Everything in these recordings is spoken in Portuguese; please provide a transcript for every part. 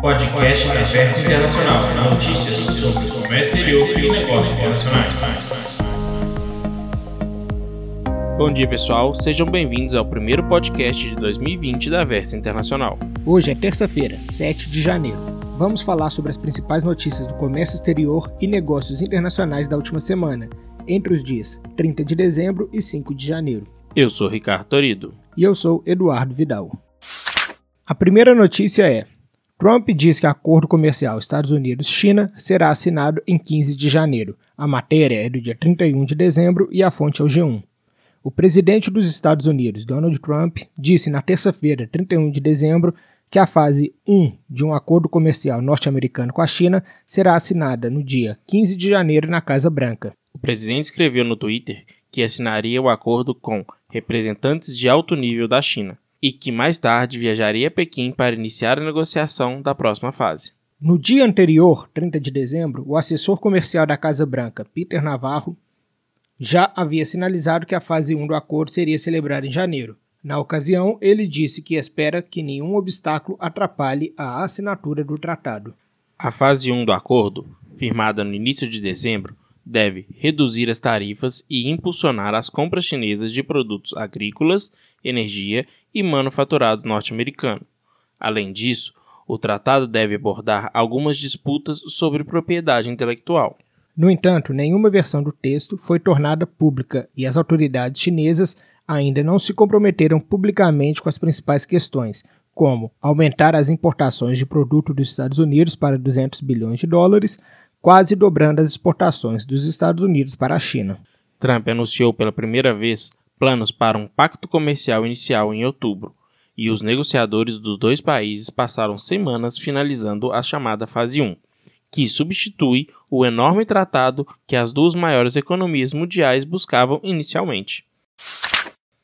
Podcast da Versa Internacional. Notícias sobre o comércio exterior e negócios internacionais. Bom dia, pessoal. Sejam bem-vindos ao primeiro podcast de 2020 da Versa Internacional. Hoje é terça-feira, 7 de janeiro. Vamos falar sobre as principais notícias do comércio exterior e negócios internacionais da última semana, entre os dias 30 de dezembro e 5 de janeiro. Eu sou Ricardo Torido. E eu sou Eduardo Vidal. A primeira notícia é: Trump diz que acordo comercial Estados Unidos-China será assinado em 15 de janeiro. A matéria é do dia 31 de dezembro e a fonte é o G1. O presidente dos Estados Unidos, Donald Trump, disse na terça-feira, 31 de dezembro, que a fase 1 de um acordo comercial norte-americano com a China será assinada no dia 15 de janeiro na Casa Branca. O presidente escreveu no Twitter que assinaria o acordo com representantes de alto nível da China e que mais tarde viajaria a Pequim para iniciar a negociação da próxima fase. No dia anterior, 30 de dezembro, o assessor comercial da Casa Branca, Peter Navarro, já havia sinalizado que a fase 1 do acordo seria celebrada em janeiro. Na ocasião, ele disse que espera que nenhum obstáculo atrapalhe a assinatura do tratado. A fase 1 do acordo, firmada no início de dezembro, deve reduzir as tarifas e impulsionar as compras chinesas de produtos agrícolas, energia e manufaturados norte-americanos. Além disso, o tratado deve abordar algumas disputas sobre propriedade intelectual. No entanto, nenhuma versão do texto foi tornada pública e as autoridades chinesas ainda não se comprometeram publicamente com as principais questões, como aumentar as importações de produto dos Estados Unidos para 200 bilhões de dólares, quase dobrando as exportações dos Estados Unidos para a China. Trump anunciou pela primeira vez planos para um pacto comercial inicial em outubro, e os negociadores dos dois países passaram semanas finalizando a chamada fase 1, que substitui o enorme tratado que as duas maiores economias mundiais buscavam inicialmente.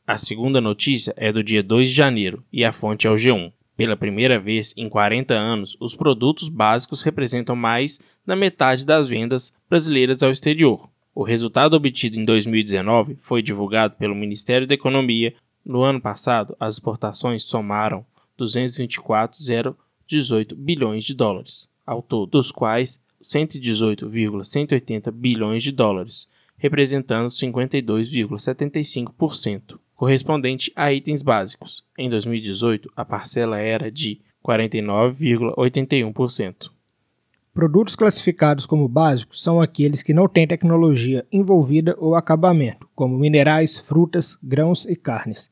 A segunda notícia é do dia 2 de janeiro e a fonte é o G1. Pela primeira vez em 40 anos, os produtos básicos representam mais da metade das vendas brasileiras ao exterior. O resultado obtido em 2019 foi divulgado pelo Ministério da Economia. No ano passado, as exportações somaram 224,018 bilhões de dólares, ao todo, dos quais 118,180 bilhões de dólares, representando 52,75%, correspondente a itens básicos. Em 2018, a parcela era de 49,81%. Produtos classificados como básicos são aqueles que não têm tecnologia envolvida ou acabamento, como minerais, frutas, grãos e carnes.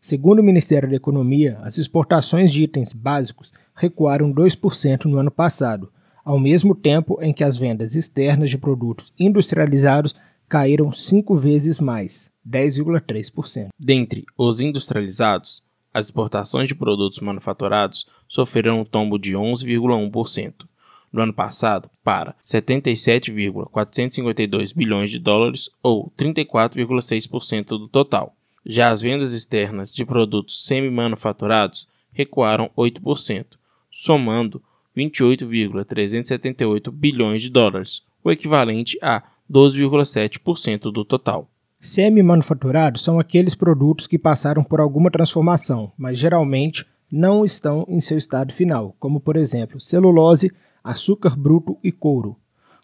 Segundo o Ministério da Economia, as exportações de itens básicos recuaram 2% no ano passado, ao mesmo tempo em que as vendas externas de produtos industrializados caíram cinco vezes mais, 10,3%. Dentre os industrializados, as exportações de produtos manufaturados sofreram um tombo de 11,1% no ano passado para 77,452 bilhões de dólares ou 34,6% do total. Já as vendas externas de produtos semi-manufaturados recuaram 8%, somando 28,378 bilhões de dólares, o equivalente a 12,7% do total. Semi-manufaturados são aqueles produtos que passaram por alguma transformação, mas geralmente não estão em seu estado final, como por exemplo celulose, açúcar bruto e couro.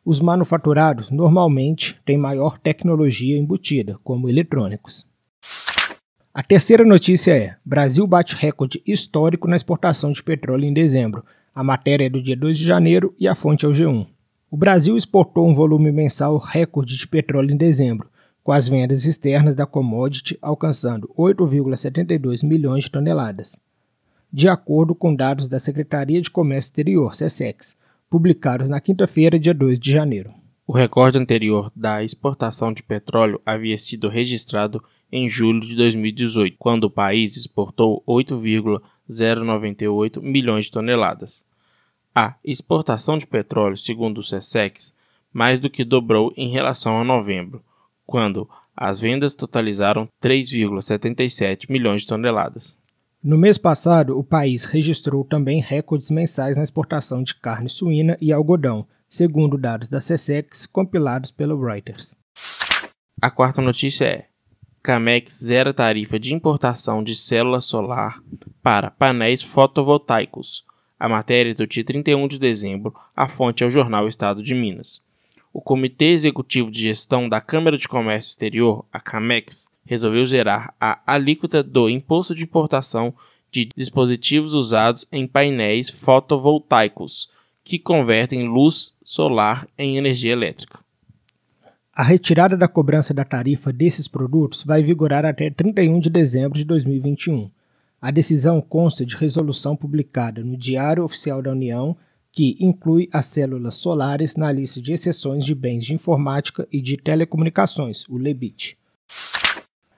Os manufaturados normalmente têm maior tecnologia embutida, como eletrônicos. A terceira notícia é: Brasil bate recorde histórico na exportação de petróleo em dezembro. A matéria é do dia 2 de janeiro e a fonte é o G1. O Brasil exportou um volume mensal recorde de petróleo em dezembro, com as vendas externas da commodity alcançando 8,72 milhões de toneladas. De acordo com dados da Secretaria de Comércio Exterior, SESEX, publicados na quinta-feira, dia 2 de janeiro. O recorde anterior da exportação de petróleo havia sido registrado em julho de 2018, quando o país exportou 8,098 milhões de toneladas. A exportação de petróleo, segundo o SESEX, mais do que dobrou em relação a novembro, quando as vendas totalizaram 3,77 milhões de toneladas. No mês passado, o país registrou também recordes mensais na exportação de carne suína e algodão, segundo dados da SESEX compilados pelo Reuters. A quarta notícia é: Camex zera tarifa de importação de célula solar para painéis fotovoltaicos. A matéria é do dia 31 de dezembro, a fonte é o jornal Estado de Minas. O Comitê Executivo de Gestão da Câmara de Comércio Exterior, a CAMEX, resolveu gerar a alíquota do imposto de importação de dispositivos usados em painéis fotovoltaicos, que convertem luz solar em energia elétrica. A retirada da cobrança da tarifa desses produtos vai vigorar até 31 de dezembro de 2021. A decisão consta de resolução publicada no Diário Oficial da União, que inclui as células solares na lista de exceções de bens de informática e de telecomunicações, o LEBIT.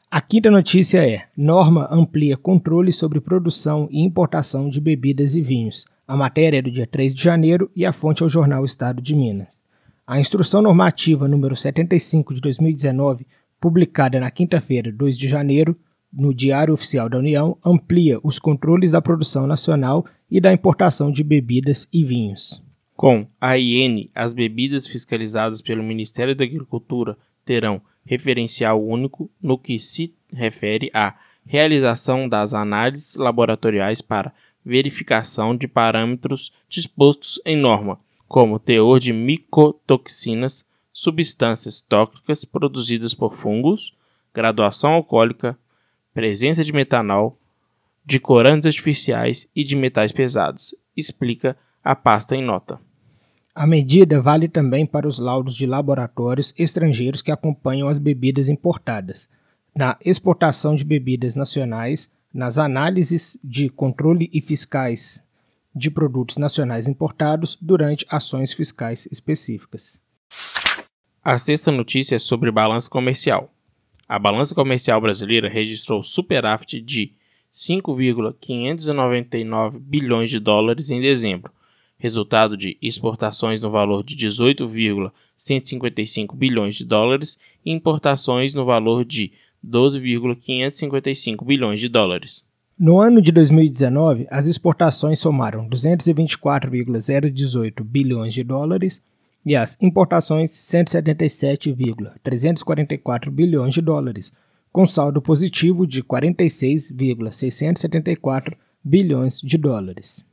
A quinta notícia é: norma amplia controle sobre produção e importação de bebidas e vinhos. A matéria é do dia 3 de janeiro e a fonte é o jornal Estado de Minas. A Instrução Normativa número 75 de 2019, publicada na quinta-feira, 2 de janeiro, no Diário Oficial da União, amplia os controles da produção nacional e da importação de bebidas e vinhos. Com a IN, as bebidas fiscalizadas pelo Ministério da Agricultura terão referencial único no que se refere à realização das análises laboratoriais para verificação de parâmetros dispostos em norma, como teor de micotoxinas, substâncias tóxicas produzidas por fungos, graduação alcoólica, presença de metanol, de corantes artificiais e de metais pesados, explica a pasta em nota. A medida vale também para os laudos de laboratórios estrangeiros que acompanham as bebidas importadas, na exportação de bebidas nacionais, nas análises de controle e fiscais de produtos nacionais importados durante ações fiscais específicas. A sexta notícia é sobre balança comercial. A balança comercial brasileira registrou superávit de 5,599 bilhões de dólares em dezembro, resultado de exportações no valor de 18,155 bilhões de dólares e importações no valor de 12,555 bilhões de dólares. No ano de 2019, as exportações somaram 224,018 bilhões de dólares e as importações 177,344 bilhões de dólares, com saldo positivo de 46,674 bilhões de dólares.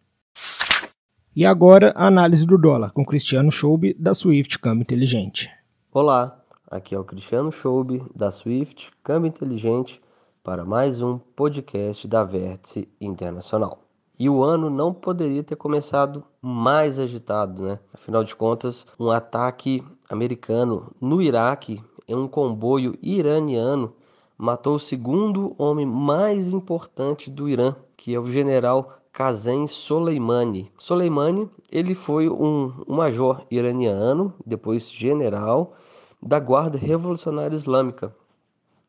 E agora a análise do dólar com Cristiano Schoube da Swift Câmbio Inteligente. Olá, aqui é o Cristiano Schoube da Swift Câmbio Inteligente para mais um podcast da Vértice Internacional. E o ano não poderia ter começado mais agitado, né? Afinal de contas, um ataque americano no Iraque em um comboio iraniano matou o segundo homem mais importante do Irã, que é o general Qasem Soleimani. Soleimani, ele foi um, um major iraniano, depois general da Guarda Revolucionária Islâmica,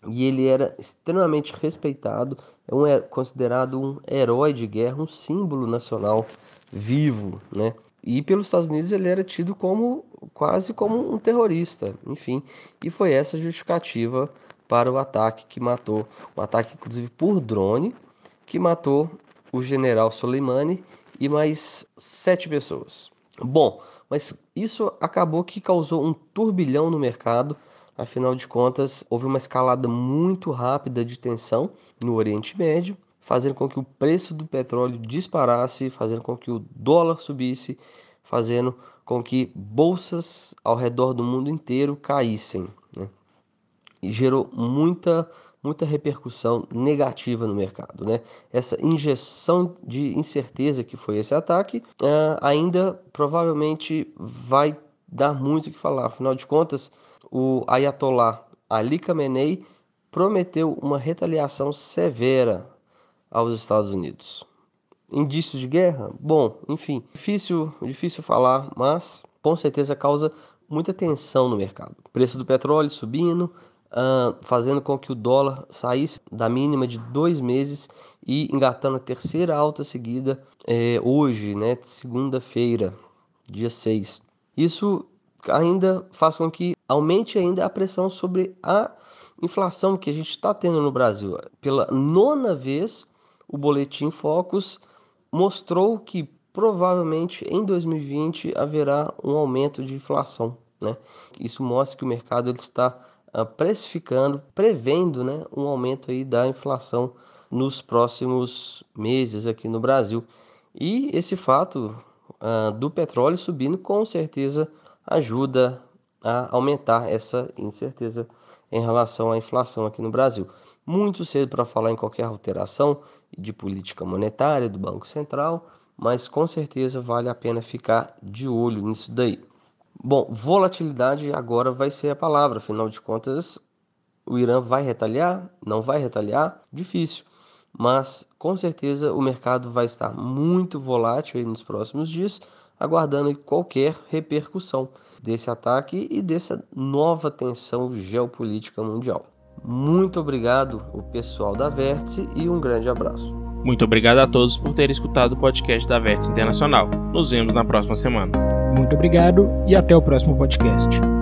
e ele era extremamente respeitado, é um, considerado um herói de guerra, um símbolo nacional vivo, né? E pelos Estados Unidos ele era tido como quase como um terrorista, enfim. E foi essa justificativa para o ataque que matou, um ataque inclusive por drone, que matou o general Soleimani e mais sete pessoas. Bom, mas isso acabou que causou um turbilhão no mercado Afinal de contas, houve uma escalada muito rápida de tensão no Oriente Médio, fazendo com que o preço do petróleo disparasse, fazendo com que o dólar subisse, fazendo com que bolsas ao redor do mundo inteiro caíssem. Né? E gerou muita, muita repercussão negativa no mercado. Né? Essa injeção de incerteza que foi esse ataque uh, ainda provavelmente vai dar muito o que falar. Afinal de contas, o Ayatollah Ali Khamenei prometeu uma retaliação severa aos Estados Unidos. Indícios de guerra? Bom, enfim, difícil, difícil falar, mas com certeza causa muita tensão no mercado. Preço do petróleo subindo, uh, fazendo com que o dólar saísse da mínima de dois meses e engatando a terceira alta seguida eh, hoje, né, segunda-feira, dia 6. Isso ainda faz com que aumente ainda a pressão sobre a inflação que a gente está tendo no Brasil. Pela nona vez, o Boletim Focus mostrou que provavelmente em 2020 haverá um aumento de inflação. Né? Isso mostra que o mercado ele está uh, precificando, prevendo né, um aumento aí da inflação nos próximos meses aqui no Brasil. E esse fato uh, do petróleo subindo com certeza ajuda a aumentar essa incerteza em relação à inflação aqui no Brasil. Muito cedo para falar em qualquer alteração de política monetária do Banco Central, mas com certeza vale a pena ficar de olho nisso daí. Bom, volatilidade agora vai ser a palavra, afinal de contas, o Irã vai retaliar? Não vai retaliar? Difícil. Mas com certeza o mercado vai estar muito volátil nos próximos dias, aguardando qualquer repercussão desse ataque e dessa nova tensão geopolítica mundial. Muito obrigado, o pessoal da Vértice, e um grande abraço. Muito obrigado a todos por terem escutado o podcast da Vértice Internacional. Nos vemos na próxima semana. Muito obrigado e até o próximo podcast.